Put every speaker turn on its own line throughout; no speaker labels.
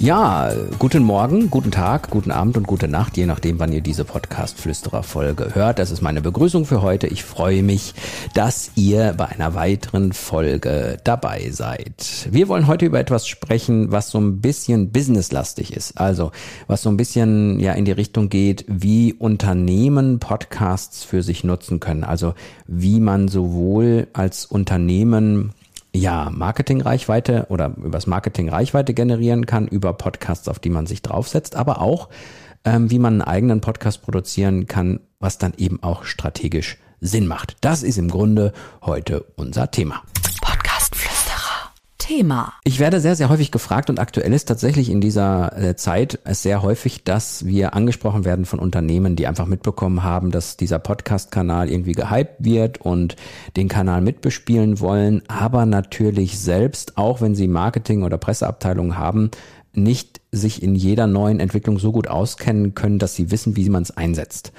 Ja, guten Morgen, guten Tag, guten Abend und gute Nacht, je nachdem, wann ihr diese Podcast-Flüsterer-Folge hört. Das ist meine Begrüßung für heute. Ich freue mich, dass ihr bei einer weiteren Folge dabei seid. Wir wollen heute über etwas sprechen, was so ein bisschen businesslastig ist. Also, was so ein bisschen ja in die Richtung geht, wie Unternehmen Podcasts für sich nutzen können. Also, wie man sowohl als Unternehmen ja, Marketingreichweite oder übers Marketing Reichweite generieren kann, über Podcasts, auf die man sich draufsetzt, aber auch, ähm, wie man einen eigenen Podcast produzieren kann, was dann eben auch strategisch Sinn macht. Das ist im Grunde heute unser Thema.
Thema.
Ich werde sehr, sehr häufig gefragt und aktuell ist tatsächlich in dieser äh, Zeit es sehr häufig, dass wir angesprochen werden von Unternehmen, die einfach mitbekommen haben, dass dieser Podcast-Kanal irgendwie gehypt wird und den Kanal mitbespielen wollen, aber natürlich selbst, auch wenn sie Marketing- oder Presseabteilungen haben, nicht sich in jeder neuen Entwicklung so gut auskennen können, dass sie wissen, wie man es einsetzt.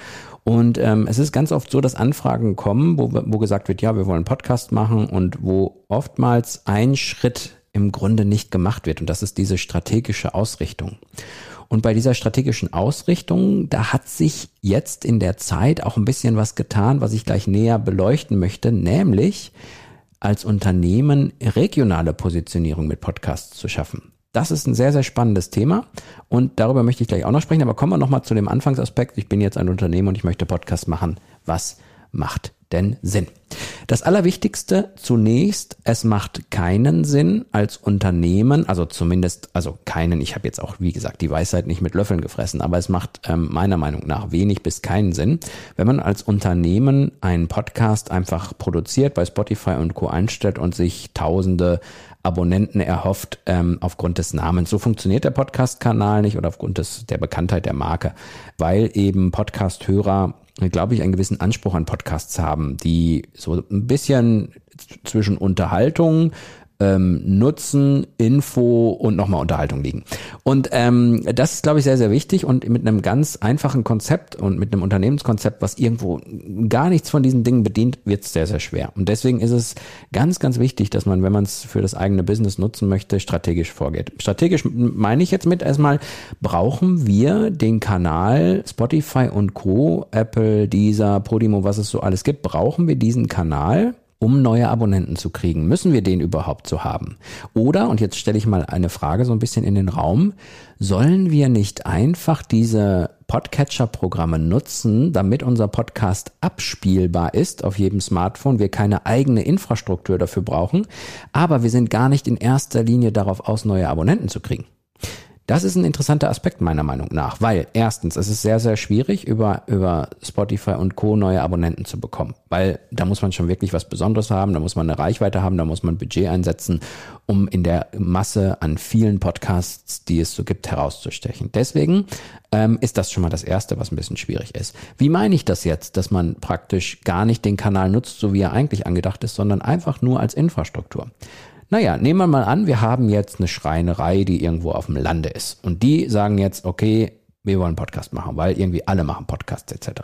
Und ähm, es ist ganz oft so, dass Anfragen kommen, wo, wo gesagt wird, ja, wir wollen einen Podcast machen und wo oftmals ein Schritt im Grunde nicht gemacht wird. Und das ist diese strategische Ausrichtung. Und bei dieser strategischen Ausrichtung, da hat sich jetzt in der Zeit auch ein bisschen was getan, was ich gleich näher beleuchten möchte, nämlich als Unternehmen regionale Positionierung mit Podcasts zu schaffen. Das ist ein sehr, sehr spannendes Thema und darüber möchte ich gleich auch noch sprechen. Aber kommen wir nochmal zu dem Anfangsaspekt. Ich bin jetzt ein Unternehmen und ich möchte Podcast machen. Was macht denn Sinn? Das Allerwichtigste zunächst, es macht keinen Sinn als Unternehmen, also zumindest, also keinen, ich habe jetzt auch, wie gesagt, die Weisheit nicht mit Löffeln gefressen, aber es macht ähm, meiner Meinung nach wenig bis keinen Sinn, wenn man als Unternehmen einen Podcast einfach produziert, bei Spotify und Co. einstellt und sich tausende Abonnenten erhofft ähm, aufgrund des Namens. So funktioniert der Podcast-Kanal nicht oder aufgrund des, der Bekanntheit der Marke, weil eben Podcast-Hörer, glaube ich, einen gewissen Anspruch an Podcasts haben, die so ein bisschen zwischen Unterhaltung, ähm, Nutzen, Info und nochmal Unterhaltung liegen. Und ähm, das ist, glaube ich, sehr, sehr wichtig und mit einem ganz einfachen Konzept und mit einem Unternehmenskonzept, was irgendwo gar nichts von diesen Dingen bedient, wird es sehr, sehr schwer. Und deswegen ist es ganz, ganz wichtig, dass man, wenn man es für das eigene Business nutzen möchte, strategisch vorgeht. Strategisch meine ich jetzt mit erstmal, brauchen wir den Kanal Spotify und Co., Apple, Deezer, Podimo, was es so alles gibt, brauchen wir diesen Kanal um neue Abonnenten zu kriegen? Müssen wir den überhaupt so haben? Oder, und jetzt stelle ich mal eine Frage so ein bisschen in den Raum, sollen wir nicht einfach diese Podcatcher-Programme nutzen, damit unser Podcast abspielbar ist auf jedem Smartphone, wir keine eigene Infrastruktur dafür brauchen, aber wir sind gar nicht in erster Linie darauf aus, neue Abonnenten zu kriegen? Das ist ein interessanter Aspekt meiner Meinung nach, weil erstens, es ist sehr, sehr schwierig, über, über Spotify und Co. neue Abonnenten zu bekommen, weil da muss man schon wirklich was Besonderes haben, da muss man eine Reichweite haben, da muss man Budget einsetzen, um in der Masse an vielen Podcasts, die es so gibt, herauszustechen. Deswegen ähm, ist das schon mal das Erste, was ein bisschen schwierig ist. Wie meine ich das jetzt, dass man praktisch gar nicht den Kanal nutzt, so wie er eigentlich angedacht ist, sondern einfach nur als Infrastruktur? Naja, nehmen wir mal an, wir haben jetzt eine Schreinerei, die irgendwo auf dem Lande ist. Und die sagen jetzt, okay, wir wollen Podcast machen, weil irgendwie alle machen Podcasts etc.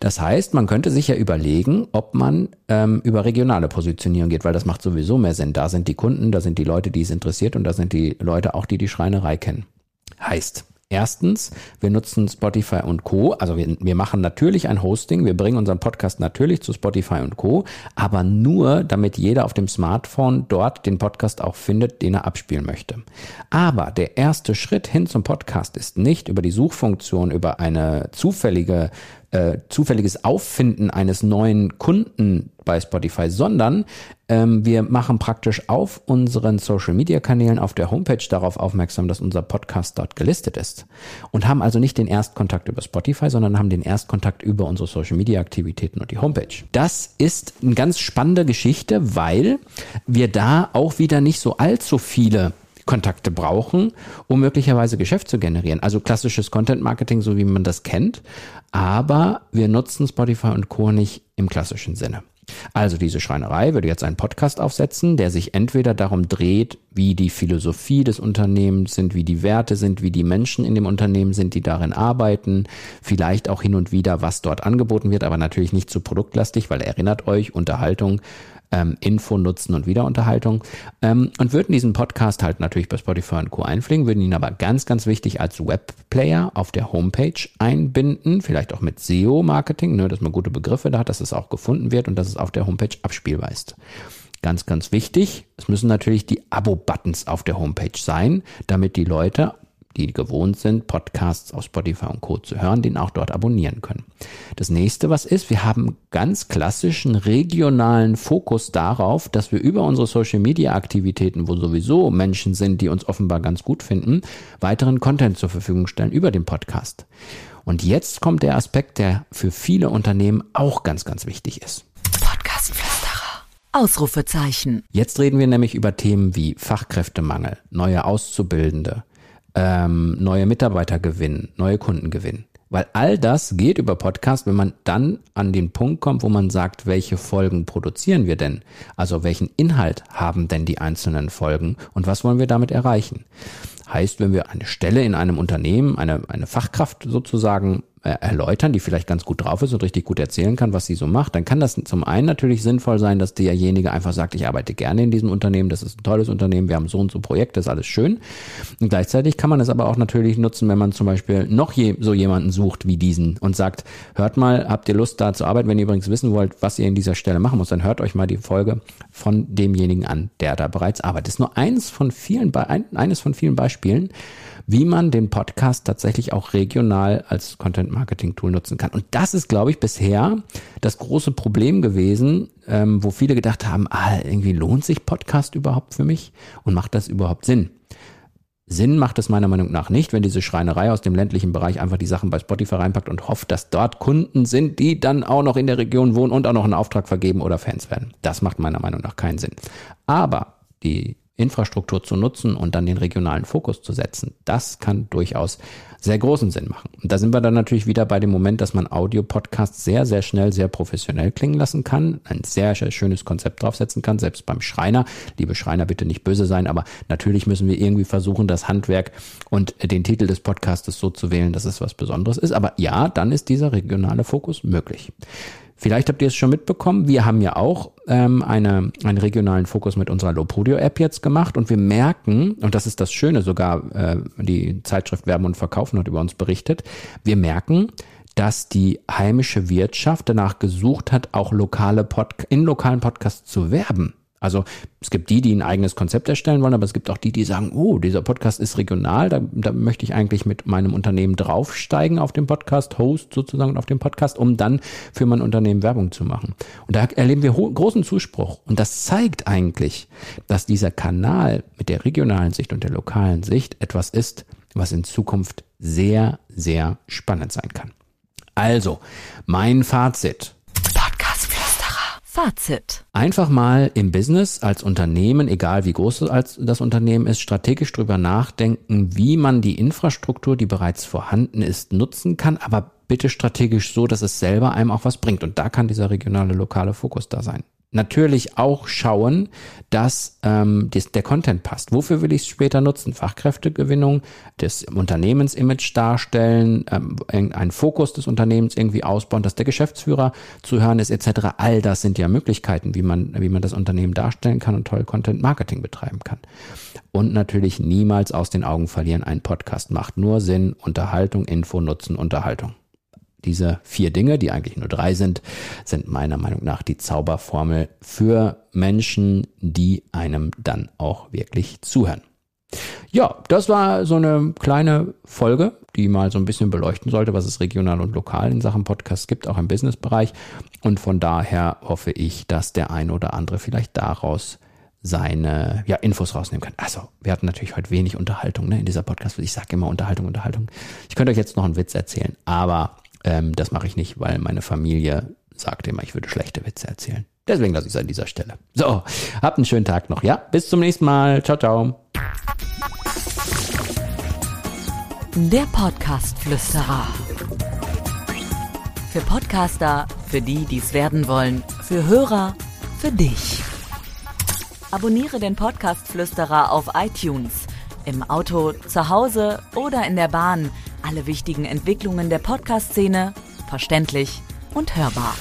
Das heißt, man könnte sich ja überlegen, ob man ähm, über regionale Positionierung geht, weil das macht sowieso mehr Sinn. Da sind die Kunden, da sind die Leute, die es interessiert und da sind die Leute auch, die die Schreinerei kennen. Heißt, Erstens, wir nutzen Spotify und Co. Also wir, wir machen natürlich ein Hosting, wir bringen unseren Podcast natürlich zu Spotify und Co. Aber nur, damit jeder auf dem Smartphone dort den Podcast auch findet, den er abspielen möchte. Aber der erste Schritt hin zum Podcast ist nicht über die Suchfunktion, über eine zufällige äh, zufälliges Auffinden eines neuen Kunden bei Spotify, sondern ähm, wir machen praktisch auf unseren Social-Media-Kanälen auf der Homepage darauf aufmerksam, dass unser Podcast dort gelistet ist und haben also nicht den Erstkontakt über Spotify, sondern haben den Erstkontakt über unsere Social-Media-Aktivitäten und die Homepage. Das ist eine ganz spannende Geschichte, weil wir da auch wieder nicht so allzu viele Kontakte brauchen, um möglicherweise Geschäft zu generieren. Also klassisches Content Marketing, so wie man das kennt. Aber wir nutzen Spotify und Co. nicht im klassischen Sinne. Also diese Schreinerei würde jetzt einen Podcast aufsetzen, der sich entweder darum dreht, wie die Philosophie des Unternehmens sind, wie die Werte sind, wie die Menschen in dem Unternehmen sind, die darin arbeiten, vielleicht auch hin und wieder, was dort angeboten wird, aber natürlich nicht zu produktlastig, weil erinnert euch, Unterhaltung ähm, Info, Nutzen und Wiederunterhaltung ähm, und würden diesen Podcast halt natürlich bei Spotify und Co. einfliegen, würden ihn aber ganz, ganz wichtig als Webplayer auf der Homepage einbinden, vielleicht auch mit SEO-Marketing, ne, dass man gute Begriffe da hat, dass es auch gefunden wird und dass es auf der Homepage abspielbar ist. Ganz, ganz wichtig, es müssen natürlich die Abo-Buttons auf der Homepage sein, damit die Leute die gewohnt sind, Podcasts auf Spotify und Co. zu hören, den auch dort abonnieren können. Das nächste, was ist, wir haben ganz klassischen regionalen Fokus darauf, dass wir über unsere Social Media Aktivitäten, wo sowieso Menschen sind, die uns offenbar ganz gut finden, weiteren Content zur Verfügung stellen über den Podcast. Und jetzt kommt der Aspekt, der für viele Unternehmen auch ganz, ganz wichtig ist.
Podcastflüsterer. Ausrufezeichen.
Jetzt reden wir nämlich über Themen wie Fachkräftemangel, neue Auszubildende, ähm, neue Mitarbeiter gewinnen, neue Kunden gewinnen. Weil all das geht über Podcast, wenn man dann an den Punkt kommt, wo man sagt, welche Folgen produzieren wir denn? Also welchen Inhalt haben denn die einzelnen Folgen und was wollen wir damit erreichen? Heißt, wenn wir eine Stelle in einem Unternehmen, eine, eine Fachkraft sozusagen erläutern, die vielleicht ganz gut drauf ist und richtig gut erzählen kann, was sie so macht, dann kann das zum einen natürlich sinnvoll sein, dass derjenige einfach sagt, ich arbeite gerne in diesem Unternehmen, das ist ein tolles Unternehmen, wir haben so und so Projekte, ist alles schön. Und gleichzeitig kann man es aber auch natürlich nutzen, wenn man zum Beispiel noch je, so jemanden sucht wie diesen und sagt, hört mal, habt ihr Lust da zu arbeiten? Wenn ihr übrigens wissen wollt, was ihr in dieser Stelle machen muss, dann hört euch mal die Folge von demjenigen an, der da bereits arbeitet. Das ist nur eins von vielen, eines von vielen Beispielen, wie man den Podcast tatsächlich auch regional als Content Marketing Tool nutzen kann. Und das ist, glaube ich, bisher das große Problem gewesen, ähm, wo viele gedacht haben, ah, irgendwie lohnt sich Podcast überhaupt für mich und macht das überhaupt Sinn? Sinn macht es meiner Meinung nach nicht, wenn diese Schreinerei aus dem ländlichen Bereich einfach die Sachen bei Spotify reinpackt und hofft, dass dort Kunden sind, die dann auch noch in der Region wohnen und auch noch einen Auftrag vergeben oder Fans werden. Das macht meiner Meinung nach keinen Sinn. Aber die Infrastruktur zu nutzen und dann den regionalen Fokus zu setzen, das kann durchaus sehr großen Sinn machen. Und da sind wir dann natürlich wieder bei dem Moment, dass man Audio-Podcasts sehr, sehr schnell, sehr professionell klingen lassen kann, ein sehr, sehr schönes Konzept draufsetzen kann, selbst beim Schreiner. Liebe Schreiner, bitte nicht böse sein, aber natürlich müssen wir irgendwie versuchen, das Handwerk und den Titel des Podcastes so zu wählen, dass es was Besonderes ist. Aber ja, dann ist dieser regionale Fokus möglich. Vielleicht habt ihr es schon mitbekommen, wir haben ja auch ähm, eine, einen regionalen Fokus mit unserer Lopodio-App jetzt gemacht und wir merken, und das ist das Schöne, sogar äh, die Zeitschrift Werben und Verkaufen hat über uns berichtet, wir merken, dass die heimische Wirtschaft danach gesucht hat, auch lokale Pod in lokalen Podcasts zu werben. Also es gibt die, die ein eigenes Konzept erstellen wollen, aber es gibt auch die, die sagen, oh, dieser Podcast ist regional, da, da möchte ich eigentlich mit meinem Unternehmen draufsteigen auf dem Podcast, Host sozusagen auf dem Podcast, um dann für mein Unternehmen Werbung zu machen. Und da erleben wir großen Zuspruch. Und das zeigt eigentlich, dass dieser Kanal mit der regionalen Sicht und der lokalen Sicht etwas ist, was in Zukunft sehr, sehr spannend sein kann. Also, mein Fazit.
Fazit.
Einfach mal im Business als Unternehmen, egal wie groß das Unternehmen ist, strategisch drüber nachdenken, wie man die Infrastruktur, die bereits vorhanden ist, nutzen kann, aber bitte strategisch so, dass es selber einem auch was bringt. Und da kann dieser regionale, lokale Fokus da sein natürlich auch schauen, dass ähm, das, der Content passt. Wofür will ich es später nutzen? Fachkräftegewinnung, das Unternehmensimage darstellen, ähm, einen Fokus des Unternehmens irgendwie ausbauen, dass der Geschäftsführer zu hören ist etc. All das sind ja Möglichkeiten, wie man, wie man das Unternehmen darstellen kann und toll Content Marketing betreiben kann. Und natürlich niemals aus den Augen verlieren, ein Podcast macht nur Sinn, Unterhaltung, Info, Nutzen, Unterhaltung. Diese vier Dinge, die eigentlich nur drei sind, sind meiner Meinung nach die Zauberformel für Menschen, die einem dann auch wirklich zuhören. Ja, das war so eine kleine Folge, die mal so ein bisschen beleuchten sollte, was es regional und lokal in Sachen Podcasts gibt, auch im Businessbereich. Und von daher hoffe ich, dass der ein oder andere vielleicht daraus seine ja, Infos rausnehmen kann. Also, wir hatten natürlich heute wenig Unterhaltung ne, in dieser Podcast. Ich sage immer Unterhaltung, Unterhaltung. Ich könnte euch jetzt noch einen Witz erzählen, aber ähm, das mache ich nicht, weil meine Familie sagte immer, ich würde schlechte Witze erzählen. Deswegen lasse ich es an dieser Stelle. So, habt einen schönen Tag noch, ja? Bis zum nächsten Mal. Ciao, ciao.
Der Podcast-Flüsterer. Für Podcaster, für die, die es werden wollen, für Hörer, für dich. Abonniere den Podcast Flüsterer auf iTunes. Im Auto, zu Hause oder in der Bahn. Alle wichtigen Entwicklungen der Podcast-Szene verständlich und hörbar.